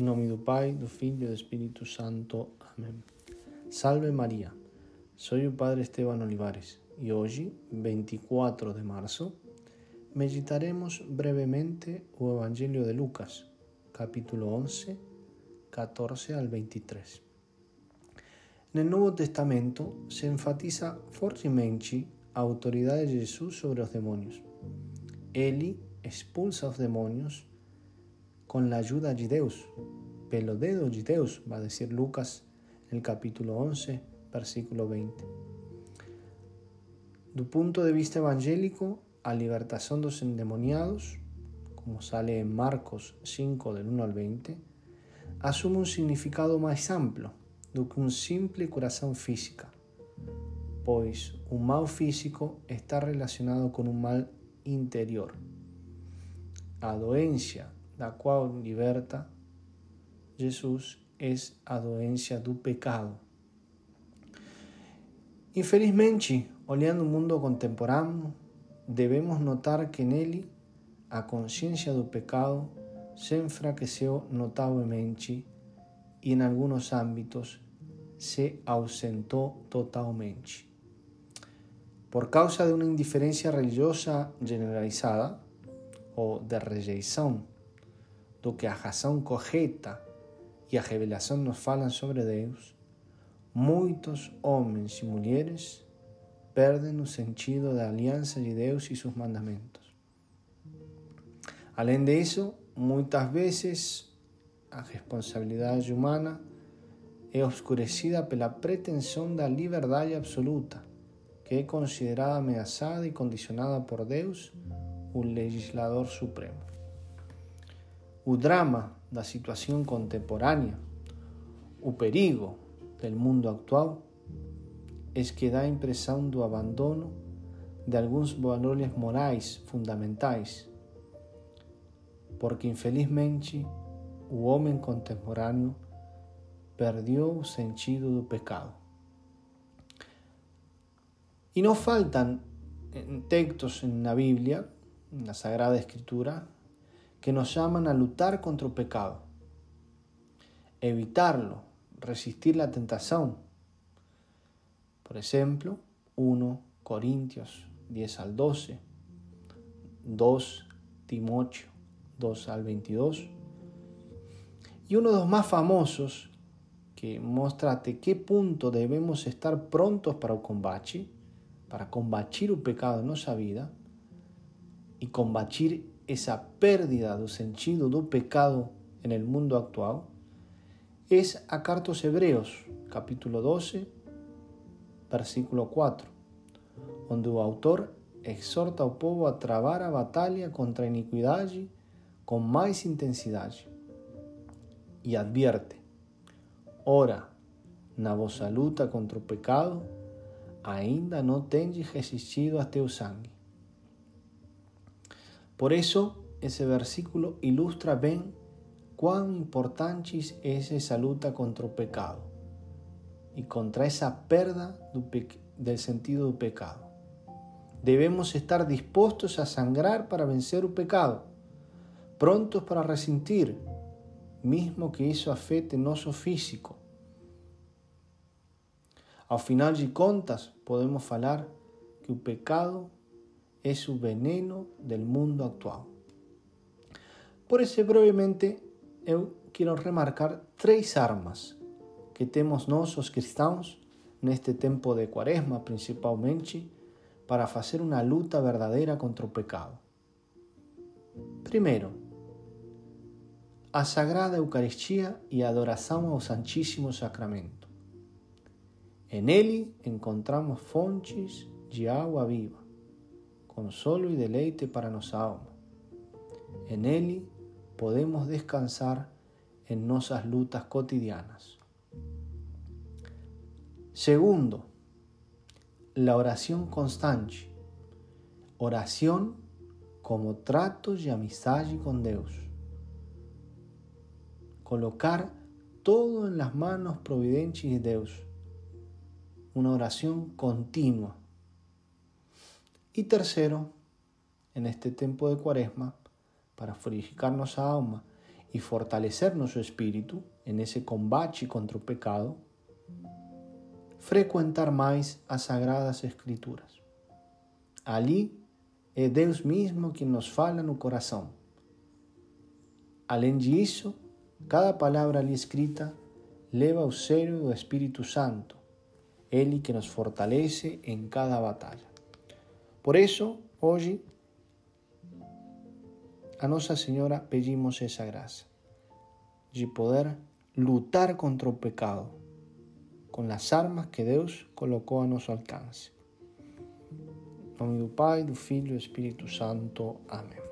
Em nome do Pai, do Filho e do Espírito Santo. Amém. Salve Maria. Sou o Padre Esteban Olivares e hoje, 24 de março, meditaremos brevemente o Evangelho de Lucas, capítulo 11, 14 al 23. No Novo Testamento se enfatiza fortemente a autoridade de Jesus sobre os demônios. Ele expulsa os demônios con la ayuda de Dios, pelo dedo de Dios, va a decir Lucas en el capítulo 11, versículo 20. Do punto de vista evangélico, a libertación dos endemoniados, como sale en Marcos 5 del 1 al 20, asume un significado más amplio do que un simple curación física, pois un mal físico está relacionado con un mal interior. A doencia da qual liberta Jesus é a doença do pecado. Infelizmente, olhando o mundo contemporâneo, devemos notar que nele a consciência do pecado se enfraqueceu notavelmente e, em alguns âmbitos, se ausentou totalmente. Por causa de uma indiferença religiosa generalizada ou de rejeição do que a razão correta e a revelação nos falam sobre Deus, muitos homens e mulheres perdem o sentido da aliança de Deus e seus mandamentos. Além disso, muitas vezes a responsabilidade humana é obscurecida pela pretensão da liberdade absoluta, que é considerada ameaçada e condicionada por Deus, o legislador supremo. O drama da situação contemporânea, o perigo del mundo actual, é que dá a impressão do abandono de alguns valores morais fundamentais, porque infelizmente o homem contemporâneo perdeu o sentido do pecado. E não faltam textos na Bíblia, na Sagrada Escritura, que nos llaman a lutar contra el pecado, evitarlo, resistir la tentación. Por ejemplo, 1 Corintios 10 al 12, 2 Timoteo 2 al 22. Y uno de los más famosos que muestra de qué punto debemos estar prontos para el combate, para combatir el pecado en nuestra vida y combatir esa pérdida do sentido do pecado en el mundo actual es a Cartos Hebreos, capítulo 12, versículo 4, onde o autor exorta ao povo a travar a batalha contra a iniquidade com mais intensidade e advierte: Ora, na vossa luta contra o pecado, ainda não tendes resistido até o sangue. Por eso ese versículo ilustra bien cuán importante es esa lucha contra el pecado y contra esa pérdida del sentido del pecado. Debemos estar dispuestos a sangrar para vencer el pecado, prontos para resentir, mismo que eso afecte nuestro físico. Al final de contas, podemos hablar que el pecado es su veneno del mundo actual. Por eso brevemente eu quiero remarcar tres armas que temos nós os cristãos neste tempo de Cuaresma principalmente para hacer una luta verdadeira contra o pecado. Primeiro, a Sagrada Eucaristía e a adoração ao Santíssimo Sacramento. En ele encontramos fontes de água viva consolo y deleite para alma. En Él podemos descansar en nuestras lutas cotidianas. Segundo, la oración constante. Oración como trato y amistad con Dios. Colocar todo en las manos providentes de Dios. Una oración continua y tercero, en este tiempo de cuaresma, para purificarnos a alma e fortalecer nosso espírito nesse combate contra o pecado, frequentar mais as Sagradas Escrituras. Ali é Deus mesmo que nos fala no coração. Além disso, cada palavra ali escrita leva o selo do Espírito Santo, Ele que nos fortalece em cada batalha. Por isso, hoje, a Nossa Senhora pedimos essa graça de poder lutar contra o pecado com as armas que Deus colocou a nosso alcance. Em nome do Pai, do Filho e do Espírito Santo. Amém.